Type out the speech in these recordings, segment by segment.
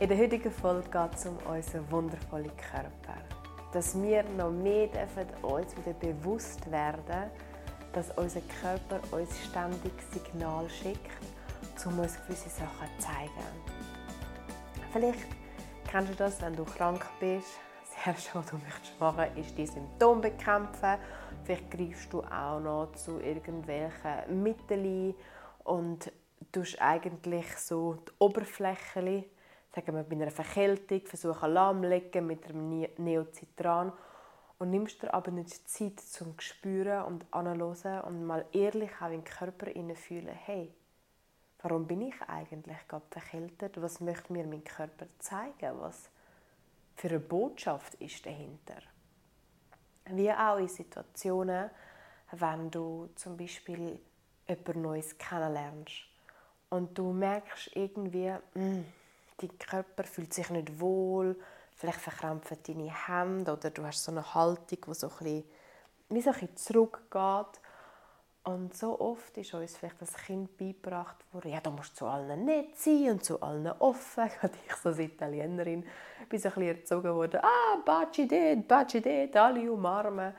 In der heutigen Folge geht es um unseren wundervollen Körper. Dass wir noch mehr dürfen uns wieder bewusst werden, dass unser Körper uns ständig Signal schickt, um uns gewisse Sachen zu zeigen. Vielleicht kennst du das, wenn du krank bist. Das Erste, was du möchtest machen ist die Symptome bekämpfen. Vielleicht greifst du auch noch zu irgendwelchen Mitteln und tust eigentlich so die Oberfläche sagen wir bei einer Verkältung, versuchen lahmlegen mit einem Neocitran und nimmst dir aber nicht Zeit zum spüren und anzuhören und mal ehrlich auch in den Körper fühlen, hey, warum bin ich eigentlich gerade verkältet? Was möchte mir mein Körper zeigen? Was für eine Botschaft ist dahinter? Wie auch in Situationen, wenn du zum Beispiel jemand Neues kennenlernst und du merkst irgendwie, mm, dein Körper fühlt sich nicht wohl, vielleicht verkrampfen deine Hände oder du hast so eine Haltung, die so ein bisschen, wie so ein bisschen zurückgeht. Und so oft ist uns vielleicht das Kind beigebracht worden, ja, du musst zu allen nett sein und zu allen offen. Gerade ich so als Italienerin bin so ein bisschen erzogen worden, ah, baci det, baci det, alle umarmen.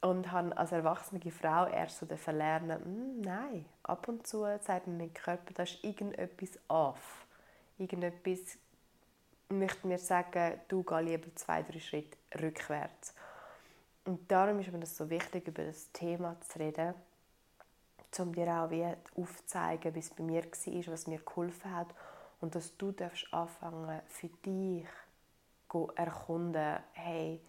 Und habe als erwachsene Frau erst so lernen, hm, nein, ab und zu sagt mein Körper, da ist irgendetwas off irgendetwas möchte mir sagen, du geh lieber zwei, drei Schritte rückwärts. Und darum ist mir das so wichtig, über das Thema zu reden, um dir auch wie aufzuzeigen, wie es bei mir war, was mir geholfen hat und dass du darfst anfangen für dich zu erkunden, hey,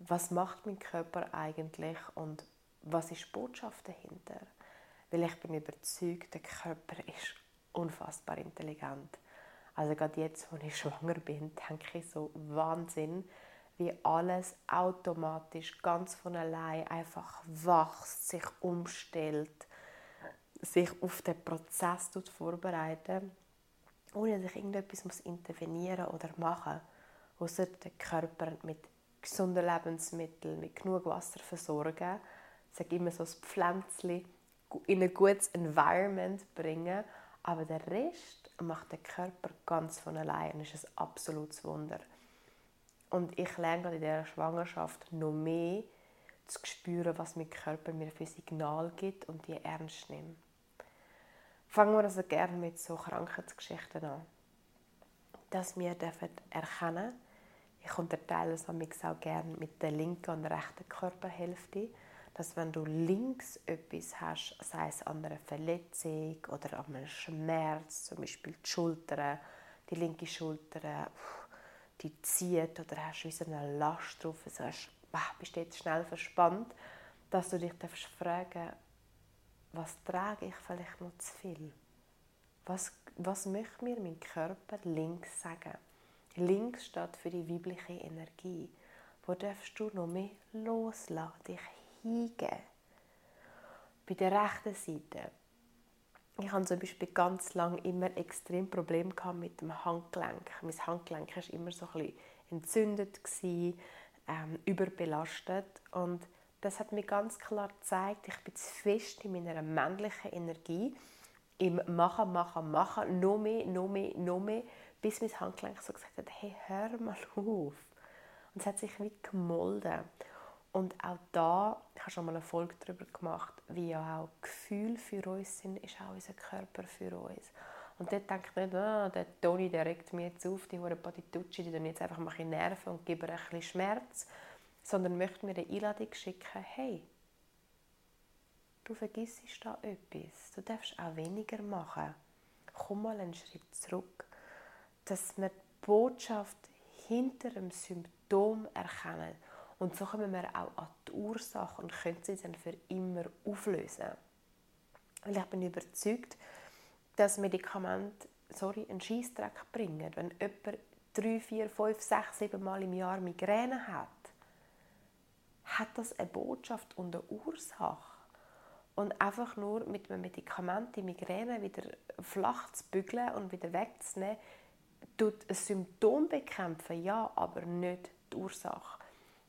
was macht mein Körper eigentlich und was ist die Botschaft dahinter? Weil ich bin überzeugt, der Körper ist unfassbar intelligent. Also gerade jetzt, wo ich schwanger bin, denke ich so Wahnsinn, wie alles automatisch ganz von allein einfach wächst, sich umstellt, sich auf den Prozess vorbereitet, ohne dass ich irgendetwas muss intervenieren oder machen muss, außer den Körper mit gesunden Lebensmitteln, mit genug Wasser versorgen, ich sage immer so das Pflänzchen in ein gutes Environment bringen, aber der Rest macht der Körper ganz von allein und ist ein absolutes Wunder. Und ich lerne in dieser Schwangerschaft noch mehr zu spüren, was mein Körper mir für Signal gibt und die ernst nimmt. Fangen wir also gerne mit so Krankheitsgeschichten an. Dass wir dürfen erkennen, ich unterteile es auch gerne mit der linken und rechten Körperhälfte, dass wenn du links etwas hast, sei es an einer Verletzung oder an einem Schmerz, zum Beispiel die Schulter, die linke Schulter, die zieht oder hast wie so eine Last drauf, also hast, bist jetzt schnell verspannt, dass du dich darfst fragen, was trage ich vielleicht noch zu viel? Was, was möchte mir mein Körper links sagen? Links steht für die weibliche Energie. Wo darfst du noch mehr loslassen, dich hingeben. Bei der rechten Seite. Ich hatte zum Beispiel ganz lange immer extrem Probleme mit dem Handgelenk. Mein Handgelenk war immer so ein entzündet, ähm, überbelastet. Und das hat mir ganz klar gezeigt, ich bin zu fest in meiner männlichen Energie, im Machen, Machen, Machen, noch mehr, noch mehr, noch mehr, bis mein Handgelenk so gesagt hat, hey, hör mal auf. Und es hat sich wie gemolden. Und auch da, ich habe schon mal eine Folge darüber gemacht, wie ja auch Gefühle für uns sind, ist auch unser Körper für uns. Und dort denke ich nicht, ah, der Toni der regt mir jetzt auf, die hure Patitucci, die dann jetzt einfach mal ein nerven und geben ein bisschen Schmerz, sondern möchte mir eine Einladung schicken, hey, du vergisst da etwas, du darfst auch weniger machen. Komm mal einen Schritt zurück, dass wir die Botschaft hinter dem Symptom erkennen und so kommen wir auch an die Ursache und können sie dann für immer auflösen. Weil ich bin überzeugt, dass Medikamente sorry, einen Scheissdreck bringen. Wenn jemand drei, vier, fünf, sechs, sieben Mal im Jahr Migräne hat, hat das eine Botschaft und eine Ursache. Und einfach nur mit einem Medikament die Migräne wieder flach zu bügeln und wieder wegzunehmen, tut ein Symptom bekämpfen, ja, aber nicht die Ursache.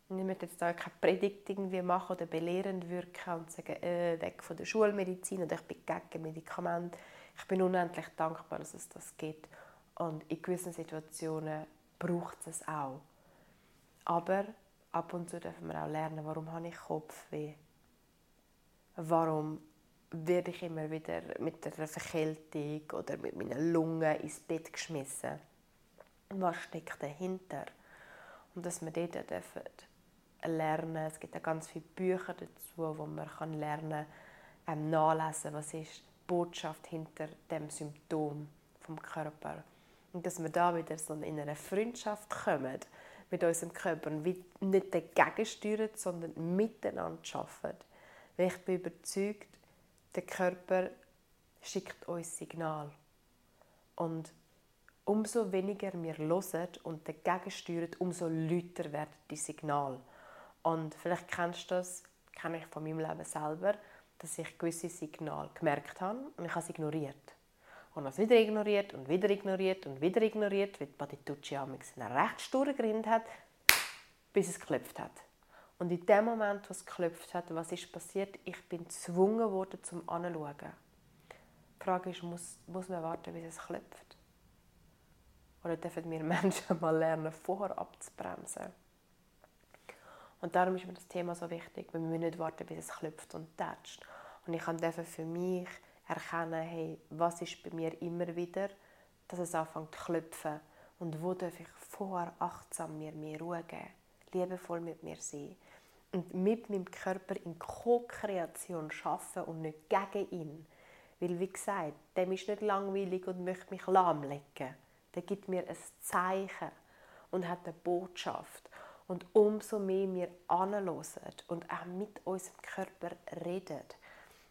Und ich möchte jetzt da keine Predigt irgendwie machen oder belehrend wirken und sagen, äh, weg von der Schulmedizin oder ich bin gegen Medikamente. Ich bin unendlich dankbar, dass es das gibt. Und in gewissen Situationen braucht es es auch. Aber ab und zu dürfen wir auch lernen, warum habe ich Kopfweh? Warum werde ich immer wieder mit einer Verkältung oder mit meinen Lungen ins Bett geschmissen? Was steckt dahinter? Und dass wir dort dürfen lernen. Es gibt auch ganz viele Bücher dazu, wo man kann lernen kann, ähm, nachlesen, was ist die Botschaft hinter dem Symptom vom Körper. Und dass wir da wieder so in eine Freundschaft kommen mit unserem Körper und nicht dagegen steuern, sondern miteinander arbeiten. Weil ich bin überzeugt, der Körper schickt uns Signal. Und umso weniger wir hören und dagegen steuern, umso lauter werden die Signale. Und vielleicht kennst du das, kenne ich von meinem Leben selber, dass ich gewisse Signale gemerkt habe und ich habe es ignoriert. Und habe es wieder ignoriert und wieder ignoriert und wieder ignoriert, weil Patitucci einen recht sturen Grind hat, bis es geklopft hat. Und in dem Moment, wo es geklopft hat, was ist passiert? Ich bin gezwungen worden, zum Anschauen. Die Frage ist, muss, muss man warten, bis es klopft? Oder dürfen wir Menschen mal lernen, vorher abzubremsen? Und darum ist mir das Thema so wichtig, weil wir nicht warten, bis es klopft und tätscht. Und ich kann für mich erkennen, hey, was ist bei mir immer wieder, dass es anfängt zu klopfen und wo darf ich vorher achtsam mir mehr Ruhe geben, liebevoll mit mir sein und mit meinem Körper in Co-Kreation arbeiten und nicht gegen ihn. Weil, wie gesagt, dem ist nicht langweilig und möchte mich lahmlegen. Der gibt mir ein Zeichen und hat eine Botschaft. Und umso mehr wir anhören und auch mit unserem Körper reden.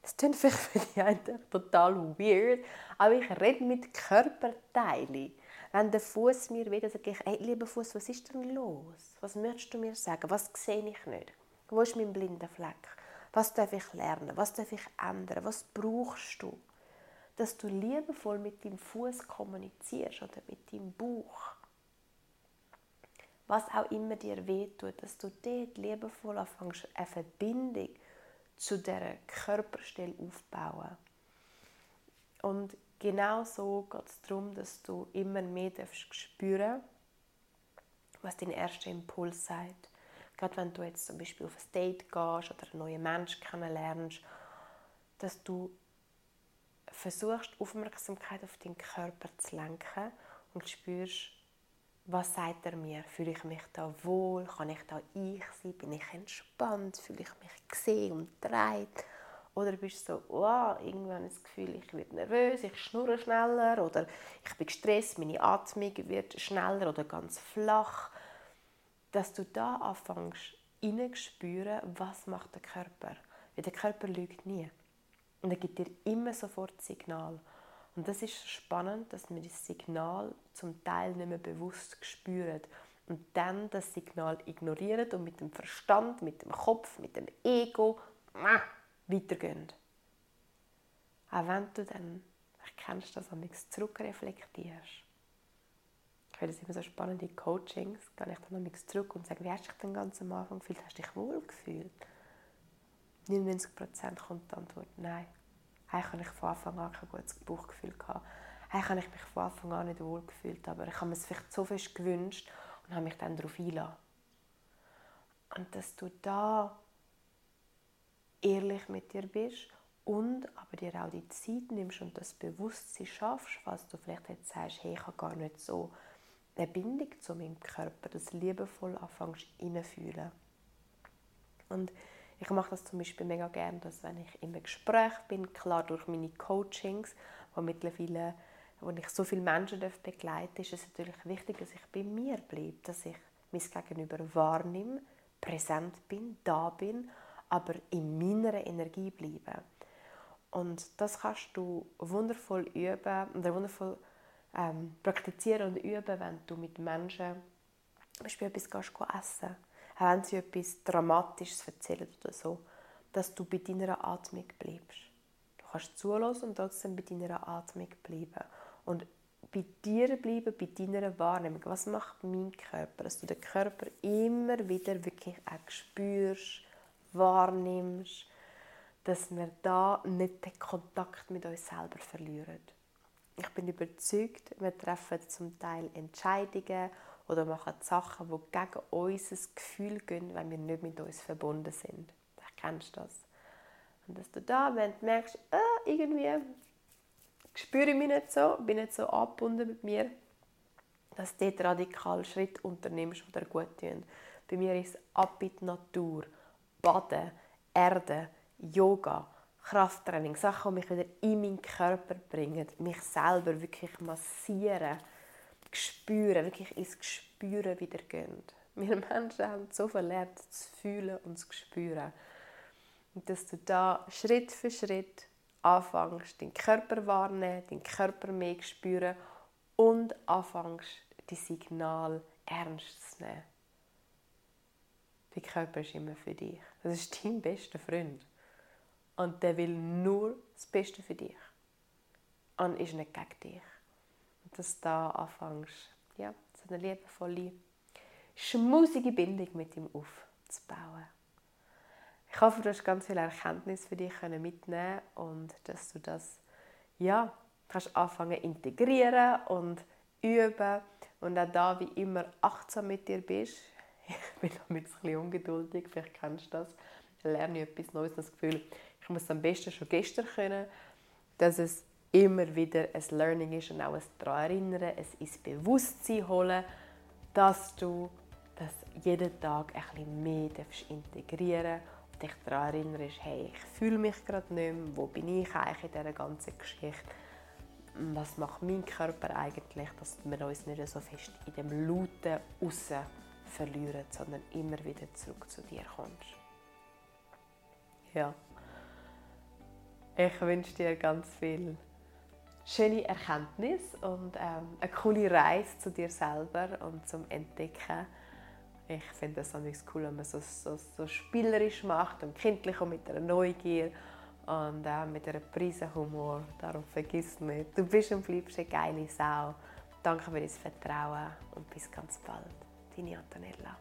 Das klingt vielleicht für die einen total weird, aber ich rede mit Körperteilen. Wenn der Fuß mir wieder sage ich, hey, lieber Fuß, was ist denn los? Was möchtest du mir sagen? Was sehe ich nicht? Wo ist mein blinder Fleck? Was darf ich lernen? Was darf ich ändern? Was brauchst du? Dass du liebevoll mit deinem Fuß kommunizierst oder mit deinem Bauch was auch immer dir wehtut, dass du dort liebevoll anfängst, eine Verbindung zu dieser Körperstelle aufbauen. Und genau so geht es darum, dass du immer mehr spüren was dein erster Impuls sagt. Gerade wenn du jetzt zum Beispiel auf ein Date gehst oder einen neuen Menschen kennenlernst, dass du versuchst, Aufmerksamkeit auf deinen Körper zu lenken und spürst, was sagt er mir? Fühle ich mich da wohl? Kann ich da ich sein? Bin ich entspannt? Fühle ich mich gesehen und dreit? Oder bist du so, oh, irgendwann das Gefühl, ich werde nervös, ich schnurre schneller oder ich bin gestresst, meine Atmung wird schneller oder ganz flach. Dass du da anfängst, spüren, was macht der Körper. Weil der Körper lügt nie. Und er gibt dir immer sofort Signal. Und das ist spannend, dass wir das Signal zum Teil nicht mehr bewusst spüren und dann das Signal ignorieren und mit dem Verstand, mit dem Kopf, mit dem Ego weitergehen. Auch wenn du dann, ich kennst das, nichts zurückreflektierst. Ich finde es immer so spannend in Coachings, gehe ich dann nichts zurück und sage, wie hast du dich denn ganz am Anfang gefühlt? Hast du dich wohl gefühlt? 99% kommt die Antwort, nein. Habe ich von Anfang an kein gutes Bauchgefühl gehabt. Habe ich mich von Anfang an nicht wohl gefühlt, aber ich habe mir es vielleicht so fest gewünscht und habe mich dann darauf eingelassen. Und dass du da ehrlich mit dir bist und aber dir auch die Zeit nimmst und das Bewusstsein schaffst, was du vielleicht jetzt sagst, hey, ich habe gar nicht so eine Bindung zu meinem Körper, das liebevoll anfängst reinfühlen. Und ich mache das zum Beispiel mega gerne, dass wenn ich im Gespräch bin, klar durch meine Coachings, wo mittlerweile wo ich so viele Menschen begleite, ist es natürlich wichtig, dass ich bei mir bleibe, dass ich mein Gegenüber wahrnehme, präsent bin, da bin, aber in meiner Energie bleibe. Und das kannst du wundervoll üben und wundervoll ähm, praktizieren und üben, wenn du mit Menschen zum Beispiel etwas essen wenn sie etwas Dramatisches erzählen oder so, dass du bei deiner Atmung bleibst. Du kannst zulassen und trotzdem bei deiner Atmung bleiben. Und bei dir bleiben, bei deiner Wahrnehmung. Was macht mein Körper? Dass du den Körper immer wieder wirklich auch spürst, wahrnimmst, dass wir da nicht den Kontakt mit uns selber verlieren. Ich bin überzeugt, wir treffen zum Teil Entscheidungen oder machen Sachen, die gegen unser Gefühl gehen, wenn wir nicht mit uns verbunden sind. Vielleicht kennst du das. Und dass du da, wenn du merkst, äh, irgendwie spüre ich mich nicht so, bin nicht so angebunden mit mir, dass du dort radikal Schritt unternimmst, die dir gut tun. Bei mir ist ab in die Natur, Baden, Erde, Yoga, Krafttraining, Sachen, die mich wieder in meinen Körper bringen, mich selber wirklich massieren, spüren, wirklich ins Gespüren wieder gehen. Wir Menschen haben so verlernt zu fühlen und zu spüren. Und dass du da Schritt für Schritt anfängst, deinen Körper wahrnehmen, deinen Körper mehr spüren und anfängst, die Signal ernst zu nehmen. Der Körper ist immer für dich. Das ist dein bester Freund. Und der will nur das Beste für dich. Und ist nicht gegen dich. Dass du da anfängst, ja, so eine liebevolle, schmusige Bindung mit ihm aufzubauen. Ich hoffe, du hast ganz viel Erkenntnis für dich mitnehmen und dass du das ja, kannst anfangen integrieren und üben und auch da wie immer achtsam mit dir bist. Ich bin damit ein bisschen ungeduldig, vielleicht kennst du das. Ich lerne etwas Neues, das Gefühl, ich muss am besten schon gestern können, dass es immer wieder ein Learning ist und auch ein daran erinnern, es ins Bewusstsein holen, dass du das jeden Tag bisschen mehr integrieren darfst dich daran erinnerst, hey, ich fühle mich gerade nicht mehr, wo bin ich eigentlich in dieser ganzen Geschichte, was macht mein Körper eigentlich, dass wir uns nicht so fest in dem Lauten aussen verlieren, sondern immer wieder zurück zu dir kommst. Ja. Ich wünsche dir ganz viel schöne Erkenntnis und ähm, eine coole Reise zu dir selber und zum Entdecken ich finde es cool, wenn man so, so, so spielerisch macht und kindlich und mit einer Neugier und auch mit einer Prise Humor. Darum vergiss nicht, du bist und bleibst eine geile Sau. Danke für dein Vertrauen und bis ganz bald. Deine Antonella.